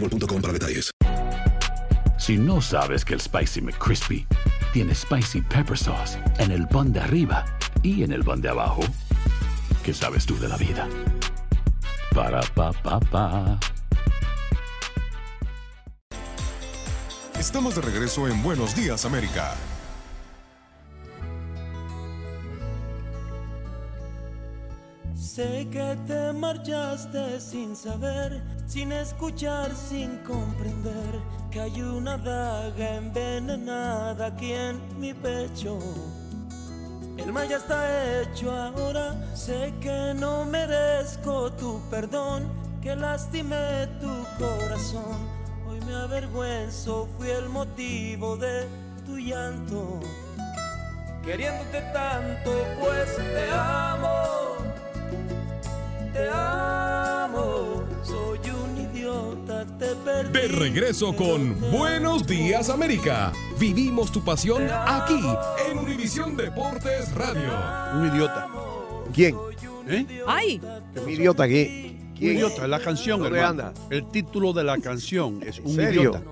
boostmobile.com para detalles. Si no sabes que el Spicy McCrispy tiene Spicy Pepper Sauce en el pan de arriba y en el pan de abajo, ¿qué sabes tú de la vida? Para, pa, pa, pa. Estamos de regreso en Buenos Días, América. Sé que te marchaste sin saber, sin escuchar, sin comprender que hay una daga envenenada aquí en mi pecho. El mal ya está hecho ahora, sé que no merezco tu perdón, que lastimé tu corazón. Hoy me avergüenzo, fui el motivo de tu llanto. Queriéndote tanto, pues te amo te amo. Soy un idiota, te perdí. De regreso con Buenos Días, América. Vivimos tu pasión aquí en Univisión Deportes Radio. Un idiota. ¿Quién? ¿Eh? ¡Ay! ¿Un idiota aquí? Un idiota, la canción, ¿Dónde hermano. anda? El título de la canción es Un serio? idiota.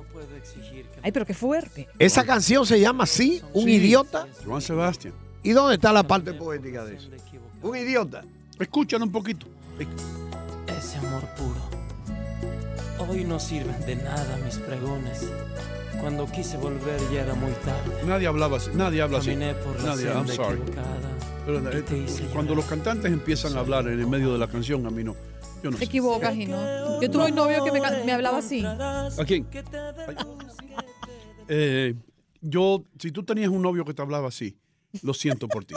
Ay, pero qué fuerte. Esa canción se llama así, Un Sí. idiota. Juan Sebastián. ¿Y dónde está la parte poética de eso? Un idiota. Escúchalo un poquito. Ese amor puro. Hoy no sirven de nada mis pregones. Cuando quise volver ya era muy tarde. Nadie hablaba así. Nadie habla así. Por la Nadie, I'm sorry. Pero, eh, cuando los cantantes empiezan a hablar en el medio de la canción, a mí no. Yo no Te sé. equivocas y no. Yo tuve un novio que me, hablaba así. ¿A quién? Eh, yo, si tú tenías un novio que te hablaba así, lo siento por ti.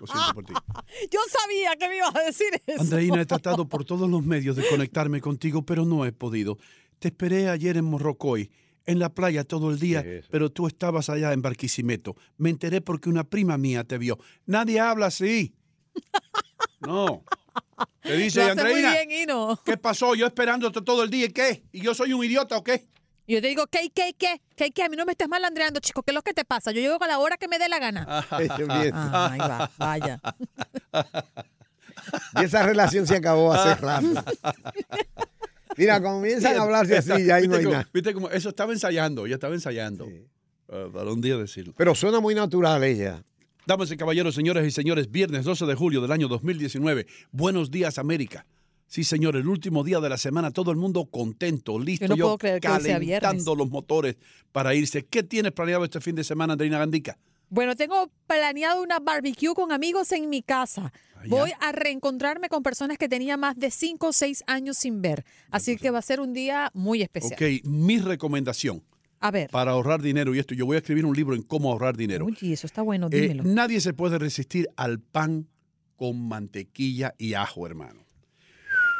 Lo siento por ti. Yo sabía que me ibas a decir eso. Andreina, he tratado por todos los medios de conectarme contigo, pero no he podido. Te esperé ayer en Morrocoy, en la playa todo el día, pero tú estabas allá en Barquisimeto. Me enteré porque una prima mía te vio. Nadie habla así. No. Te dice, Andreina, bien. ¿qué pasó? Yo esperándote todo el día, ¿y qué? ¿Y yo soy un idiota o qué? Y yo te digo, ¿qué, qué, qué? ¿Qué, qué? A mí no me estés malandreando, chico. ¿Qué es lo que te pasa? Yo llego a la hora que me dé la gana. Ah, ahí va, vaya. Y esa relación se acabó hace rato. Mira, comienzan a hablarse así, ya ahí no ¿Viste hay nada. ¿Viste cómo? Eso estaba ensayando, ya estaba ensayando. Ah, para un día decirlo. Pero suena muy natural ella. Damas y caballeros, señoras y señores, viernes 12 de julio del año 2019. Buenos días, América. Sí, señor, el último día de la semana, todo el mundo contento, listo, Yo no puedo creer que calentando los motores para irse. ¿Qué tienes planeado este fin de semana, Andreina Gandica? Bueno, tengo planeado una barbecue con amigos en mi casa. Voy a reencontrarme con personas que tenía más de 5 o 6 años sin ver. Así que va a ser un día muy especial. Ok, mi recomendación A ver. para ahorrar dinero, y esto, yo voy a escribir un libro en cómo ahorrar dinero. Oye, eso está bueno, Eh, dímelo. nadie se puede resistir al pan con mantequilla y ajo, hermano.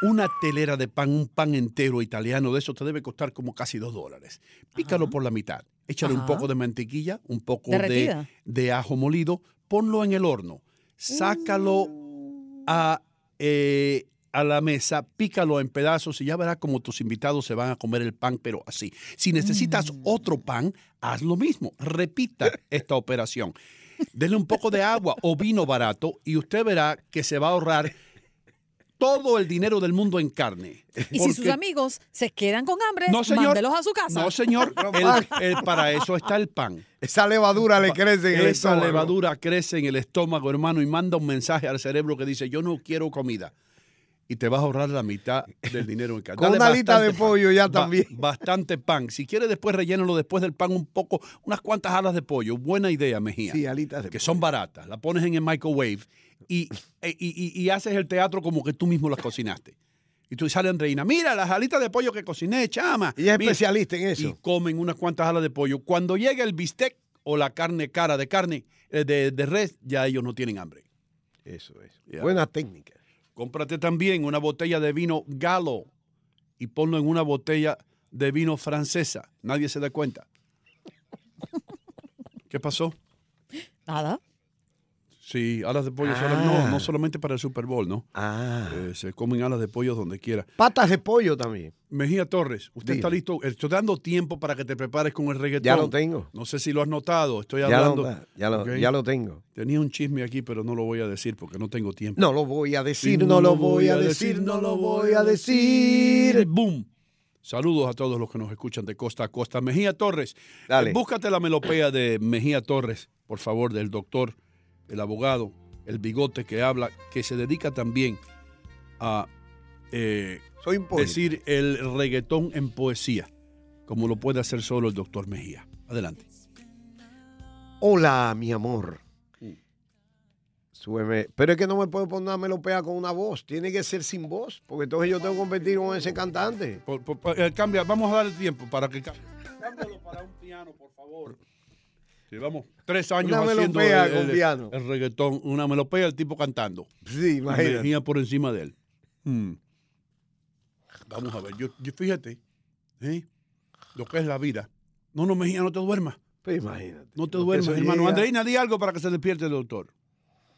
Una telera de pan, un pan entero italiano, de eso te debe costar como casi dos dólares. Pícalo por la mitad. Échale un poco de mantequilla, un poco de, de ajo molido, ponlo en el horno. Sácalo a, eh, a la mesa, pícalo en pedazos y ya verás como tus invitados se van a comer el pan, pero así. Si necesitas otro pan, haz lo mismo. Repita esta operación. Denle un poco de agua o vino barato y usted verá que se va a ahorrar todo el dinero del mundo en carne. Y si sus amigos se quedan con hambre, No, señor. mándelos a su casa. No, señor. el- el- para eso está el pan. Esa levadura le crece en el Esa estómago. levadura crece en el estómago, hermano, y manda un mensaje al cerebro que dice, yo no quiero comida. Y te vas a ahorrar la mitad del dinero en carne. Con una alita de pan. pollo ya Ba- también. Bastante pan. Si quieres después rellénalo después del pan un poco, unas cuantas alas de pollo. Buena idea, Mejía. Sí, alitas de Que son baratas. La pones en el microwave y, e- y- y- y haces el teatro como que tú mismo las cocinaste. Y tú sale Andreina, mira las alitas de pollo que cociné, chama. Ella es Mira. especialista en eso. Y comen unas cuantas alas de pollo. Cuando llega el bistec o la carne cara de carne, eh, de, de res, ya ellos no tienen hambre. Eso es. Buena técnica. Cómprate también una botella de vino galo y ponlo en una botella de vino francesa. Nadie se da cuenta. ¿Qué pasó? Nada. Sí, alas de pollo. Ah. no, no solamente para el Super Bowl, ¿no? Ah. Eh, se comen alas de pollo donde quiera. Patas de pollo también. Mejía Torres, usted está listo. Estoy dando tiempo para que te prepares con el reggaetón. Ya lo tengo. No sé si lo has notado. Estoy Ya hablando. lo, ya, lo, Ok. ya lo tengo. Tenía un chisme aquí, pero no lo voy a decir porque no tengo tiempo. No lo voy a decir, Y no lo voy a decir, no lo voy a decir. ¡Boom! Saludos a todos los que nos escuchan de costa a costa. Mejía Torres, Dale. búscate la melopea de Mejía Torres, por favor, del doctor, el abogado, el bigote que habla, que se dedica también a eh, Soy decir el reggaetón en poesía, como lo puede hacer solo el doctor Mejía. Adelante. Hola, mi amor. Mm. Súbeme. Pero es que no me puedo poner una melopea con una voz. Tiene que ser sin voz, porque entonces yo tengo que competir con ese cantante. Por- por- por- eh, cambia, vamos a darle tiempo para que cambie. Cámbialo para un piano, por favor. Llevamos tres años Una haciendo melopea el, con el- piano. el reggaetón, una melopea, el tipo cantando. Sí, imagínate. Mejía por encima de él. Mm. Vamos a ver, yo, yo fíjate, ¿eh? lo que es la vida. No, no, Mejía, no te duermas. Pues imagínate. No te duermas, hermano. llega. Andreina, di algo para que se despierte el doctor.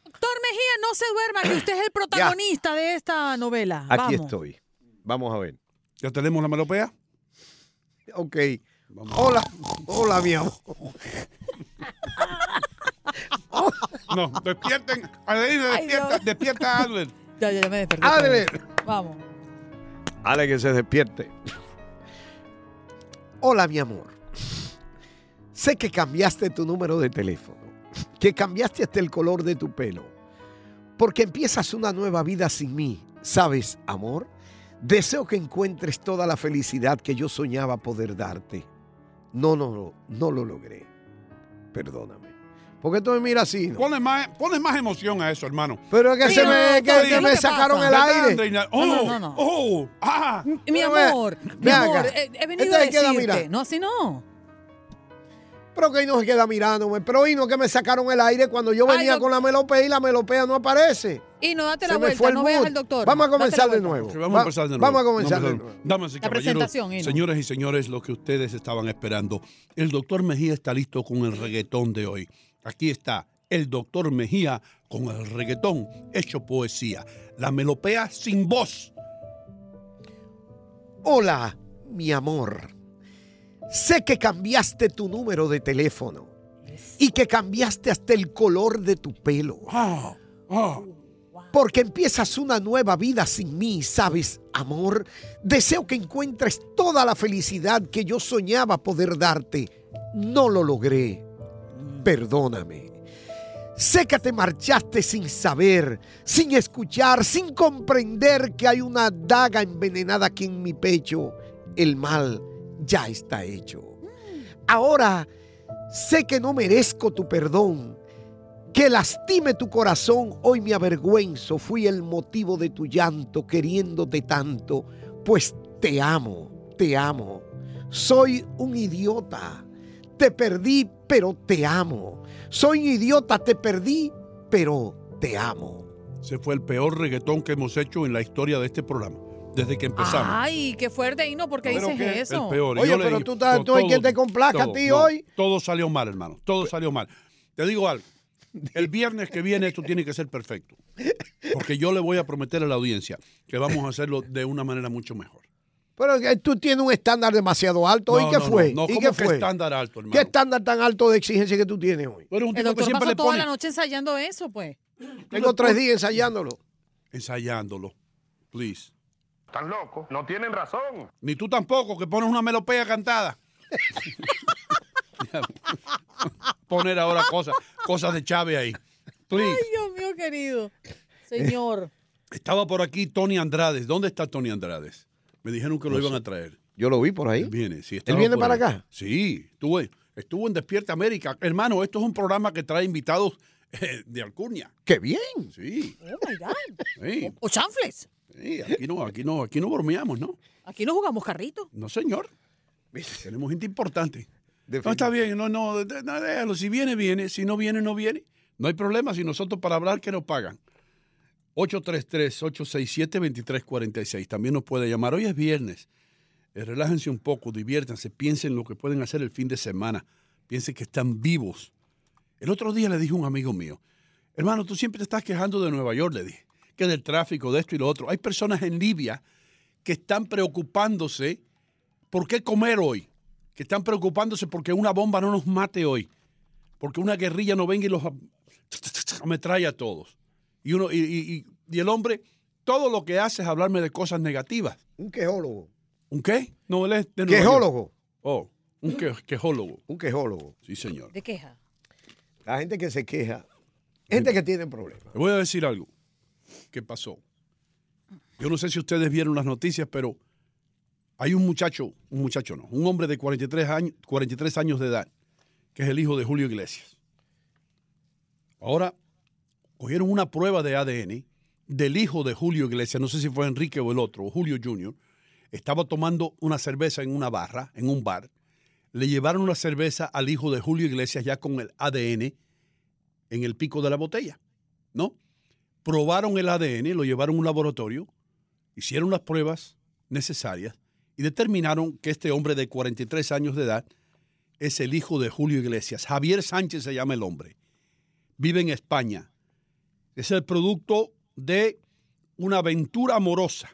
Doctor Mejía, no se duerma, que usted es el protagonista de esta novela. Aquí Vamos. estoy. Vamos a ver. ¿Ya tenemos la melopea? Ok. Hola, hola, mi amor. No, despierten. Andreina, Ay, despierta, no. despierta Adler. Ya, ya, ya me desperté. Adler. Vamos. Ale que se despierte. Hola, mi amor. Sé que cambiaste tu número de teléfono, que cambiaste hasta el color de tu pelo, porque empiezas una nueva vida sin mí. ¿Sabes, amor? Deseo que encuentres toda la felicidad que yo soñaba poder darte. No, no, no, no lo logré. Perdóname. ¿Por qué tú me miras así? no? Pone más, pone más emoción a eso, hermano. Pero es que Sí, se no, me, no, que, no, que ¿qué es lo me sacaron pasa? el aire. Oh, no, no, no. oh, ah. Mi amor, mi amor, acá. he, he venido Este a se queda decirte. mirando. No, así no. Pero que ahí no se queda mirándome. Pero y no que me sacaron el aire cuando yo Ay, venía con la melopea y la melopea no aparece. Y no date la vuelta, no veas al doctor. Vamos a comenzar de nuevo. Vamos Va- a empezar de nuevo. Vamos a comenzar de nuevo. Damas y La caballeros, señoras y señores, lo que ustedes estaban esperando. El doctor Mejía está listo con el reggaetón de hoy. Aquí está el doctor Mejía con el reggaetón hecho poesía. La melopea sin voz. Hola, mi amor. Sé que cambiaste tu número de teléfono y que cambiaste hasta el color de tu pelo. Ah, ah. Porque empiezas una nueva vida sin mí, ¿sabes, amor? Deseo que encuentres toda la felicidad que yo soñaba poder darte. No lo logré. Perdóname. Sé que te marchaste sin saber, sin escuchar, sin comprender que hay una daga envenenada aquí en mi pecho. El mal ya está hecho. Ahora sé que no merezco tu perdón, que lastime tu corazón, hoy me avergüenzo, fui el motivo de tu llanto, queriéndote tanto, pues te amo, te amo. Soy un idiota, te perdí, pero te amo. Soy un idiota, te perdí, pero te amo. Ese fue el peor reggaetón que hemos hecho en la historia de este programa. Desde que empezamos. Ay, qué fuerte, Hino, ¿por qué ¿Pero dices qué? eso? El peor. Y Oye, pero dije, tú estás- no, tú hay quien te complazca a ti no, hoy. Todo salió mal, hermano. Todo salió mal. Te digo algo. El viernes que viene esto tiene que ser perfecto. Porque yo le voy a prometer a la audiencia que vamos a hacerlo de una manera mucho mejor. Pero que tú tienes un estándar demasiado alto. ¿Y qué no, fue? No, no, ¿Y ¿cómo qué fue? estándar alto, hermano? ¿Qué estándar tan alto de exigencia que tú tienes hoy? Eres un El tipo que doctor siempre pasó le toda pone la noche ensayando eso, pues. Tengo tres días ensayándolo. ensayándolo. Please. Están locos, no tienen razón. Ni tú tampoco, que pones una melopea cantada. Poner ahora cosas, cosas de Chávez ahí. Please. Ay, Dios mío, querido. Señor. Estaba por aquí Tony Andrades. ¿Dónde está Tony Andrades? Me dijeron que lo No iban sé. a traer. Yo lo vi por ahí. Él viene, sí. ¿Él viene para ahí. acá? Sí, estuvo, estuvo en Despierta América. Hermano, esto es un programa que trae invitados eh, de Alcurnia. ¡Qué bien! Sí, Oh my God. sí. O chanfles. sí, aquí no, aquí no, aquí no bromeamos, ¿no? Aquí no jugamos carrito. No, señor. Tenemos gente importante. No está bien, no, no, déjalo. Si viene, viene. Si no viene, no viene. No hay problema. Si nosotros para hablar, que nos pagan. 833-867-2346. También nos puede llamar. Hoy es viernes. Eh, relájense un poco, diviértanse, piensen lo que pueden hacer el fin de semana. Piensen que están vivos. El otro día le dije a un amigo mío, hermano, tú siempre te estás quejando de Nueva York, le dije, que del tráfico, de esto y lo otro. Hay personas en Libia que están preocupándose por qué comer hoy, que están preocupándose porque una bomba no nos mate hoy, porque una guerrilla no venga y los ametralla a todos. Y, uno, y, y- y- y el hombre, todo lo que hace es hablarme de cosas negativas. Un quejólogo. ¿Un qué? No, él es de Quejólogo. Oh, un que- quejólogo. Un quejólogo. Sí, señor. ¿De queja? La gente que se queja. Gente que tiene problemas. Le voy a decir algo. ¿Qué pasó? Yo no sé si ustedes vieron las noticias, pero hay un muchacho, un muchacho no, un hombre de 43 años, 43 años de edad, que es el hijo de Julio Iglesias. Ahora, cogieron una prueba de ADN del hijo de Julio Iglesias, no sé si fue Enrique o el otro, Julio Jr., estaba tomando una cerveza en una barra, en un bar. Le llevaron una cerveza al hijo de Julio Iglesias ya con el ADN en el pico de la botella, ¿no? Probaron el ADN, lo llevaron a un laboratorio, hicieron las pruebas necesarias y determinaron que este hombre de 43 años de edad es el hijo de Julio Iglesias. Javier Sánchez se llama el hombre. Vive en España. Es el producto de una aventura amorosa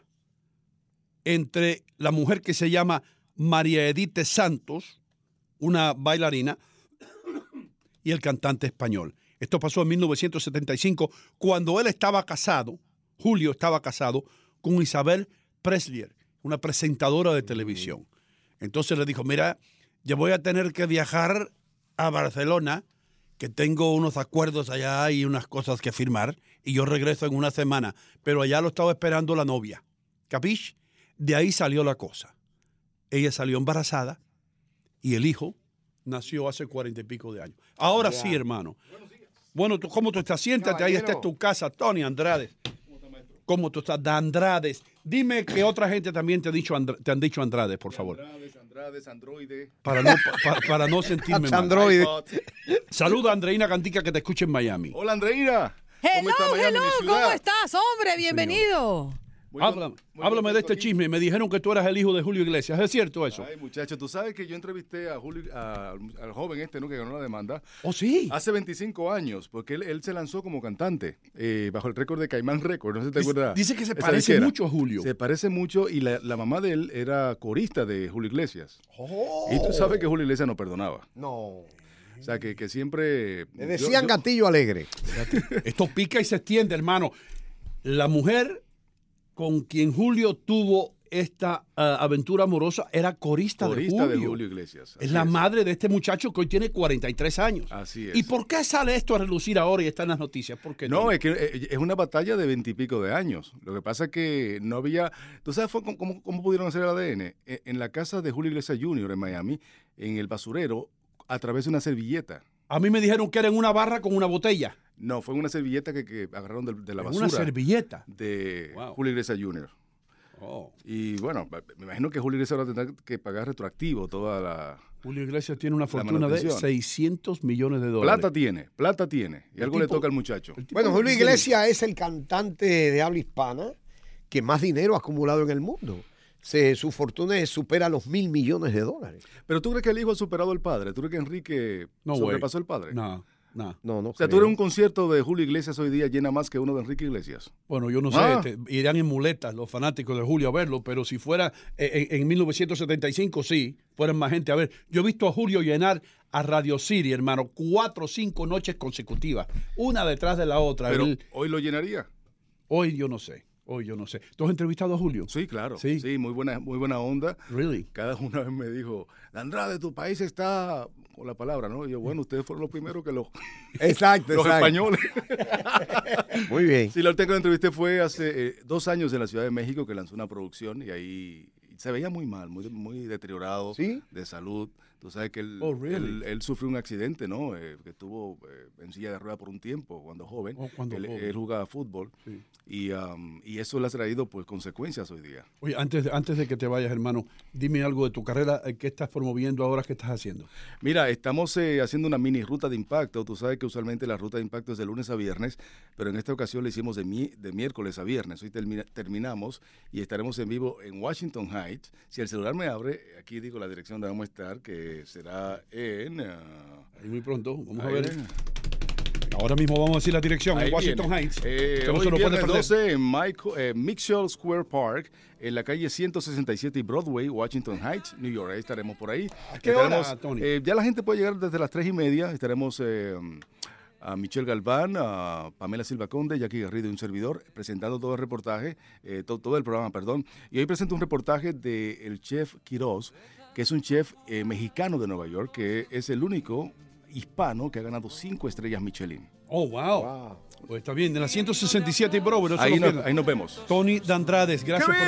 entre la mujer que se llama María Edith Santos, una bailarina, y el cantante español. Esto pasó en 1975, cuando él estaba casado, Julio estaba casado con Isabel Preslier, una presentadora de televisión. Entonces le dijo, mira, yo voy a tener que viajar a Barcelona, que tengo unos acuerdos allá y unas cosas que firmar, y yo regreso en una semana, pero allá lo estaba esperando la novia. ¿Capish? De ahí salió la cosa. Ella salió embarazada y el hijo nació hace cuarenta y pico de años. Ahora sí, hermano. Bueno, ¿tú, ¿cómo tú estás? Siéntate, ahí está tu casa, Tony Andrade. ¿Cómo tú estás? De Andrades. Dime que otra gente también te, ha dicho Andra- te han dicho Andrade, por favor. Andrades, Andrades, Androide. Para no, pa- para no sentirme mal. Androide. Saluda a Andreina Cantica que te escucha en Miami. Hola, Andreina. Hello, está Miami, hello? ¿cómo estás, hombre? Bienvenido. Háblame, háblame de este chisme. Me dijeron que tú eras el hijo de Julio Iglesias. ¿Es cierto eso? Ay, muchacho, tú sabes que yo entrevisté a Julio, a- al joven este, ¿no? Que ganó la demanda. ¿Oh, sí? Hace 25 años, porque él, él se lanzó como cantante eh, bajo el récord de Caimán Record. No sé si te Dice- acuerdas. dice que se parece mucho a Julio. Se parece mucho y la, la mamá de él era corista de Julio Iglesias. Y tú sabes que Julio Iglesias no perdonaba. No. O sea, que, que siempre... Le decían gatillo alegre. Esto pica y se extiende, hermano. La mujer con quien Julio tuvo esta ah, aventura amorosa era corista, Corista de de Julio. Julio Iglesias, Es la es. madre de este muchacho que hoy tiene 43 años. Así es. ¿Y por qué sale esto a relucir ahora y está en las noticias? ¿Por qué No, es que eh, es una batalla de veintipico de años. Lo que pasa es que no había... ¿Tú sabes cómo, cómo- cómo pudieron hacer el ADN? Eh, En la casa de Julio Iglesias Jr. en Miami, en el basurero, a través de una servilleta. A mí me dijeron que era en una barra con una botella. No, fue una servilleta que, que agarraron de, de la ¿En basura. una servilleta? De Wow. Julio Iglesias Jr. Oh. Y bueno, me imagino que Julio Iglesias ahora tendrá que pagar retroactivo toda la... Julio Iglesias tiene una fortuna de manutención. 600 millones de dólares. Plata tiene, plata tiene. Y El algo le toca al muchacho. Bueno, Julio Iglesias es el cantante de habla hispana que más dinero ha acumulado en el mundo. Se- su fortuna supera los mil millones de dólares. Pero tú crees que el hijo ha superado al padre? ¿Tú crees que Enrique No, sobrepasó al padre? No, No. No, no. O sea, tú eres un concierto de Julio Iglesias hoy día llena más que uno de Enrique Iglesias. Bueno, yo no Ah. sé, te- irán en muletas los fanáticos de Julio a verlo, pero si fuera eh, en, en 1975, sí, fueran más gente a ver. Yo he visto a Julio llenar a Radio City, hermano, cuatro o cinco noches consecutivas, una detrás de la otra. Pero Él- hoy lo llenaría. hoy yo no sé, hoy yo no sé. ¿Tú has entrevistado a Julio? Sí, claro. Sí. Sí, muy buena, muy buena onda. Really? Cada una vez me dijo, Andrade, tu país está la palabra, ¿no? Y yo, bueno, ustedes fueron los primeros que lo. Exacto, los exacto. españoles. Muy bien. Sí, la última que lo entrevisté fue hace eh, dos años en la Ciudad de México que lanzó una producción y ahí se veía muy mal, muy, muy deteriorado de salud. Tú sabes que él, Oh, really? él, él sufrió un accidente, ¿no? Eh, que estuvo eh, en silla de rueda por un tiempo cuando joven. Oh, cuando él, joven. él jugaba fútbol y, um, y eso le ha traído pues consecuencias hoy día. Oye, antes de, antes de que te vayas, hermano, dime algo de tu carrera, eh, ¿qué estás promoviendo ahora? ¿Qué estás haciendo? Mira, estamos eh, haciendo una mini ruta de impacto. Tú sabes que usualmente la ruta de impacto es de lunes a viernes, pero en esta ocasión le hicimos de, mi- de miércoles a viernes. Hoy termina- terminamos y estaremos en vivo en Washington Heights. Si el celular me abre, aquí digo la dirección donde vamos a estar, que será en... ah, Ahí muy pronto, vamos a ver. Ahora mismo vamos a decir la dirección, en Washington viene. Heights. Eh, que no hoy se lo puede viernes perder. 12 en Michael, eh, Mitchell Square Park, en la calle 167 y Broadway, Washington Heights, New York. Ahí estaremos por ahí. ¿A qué hora, Estaremos, Tony? eh, ya la gente puede llegar desde las 3 y media. Estaremos eh, a Michelle Galván, a Pamela Silva Conde, Jackie Garrido y un servidor, presentando todo el reportaje, eh, to- todo el programa, perdón. Y hoy presento un reportaje del chef Quiroz, que es un chef eh, mexicano de Nueva York, que es el único hispano que ha ganado cinco estrellas Michelin. Oh, wow. Pues está bien, en la 167 y no se Ahí pierdan. ahí nos vemos. Tony Dandrades, gracias por...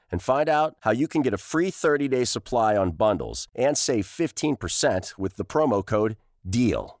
and find out how you can get a free 30 day supply on bundles and save 15% with the promo code DEAL.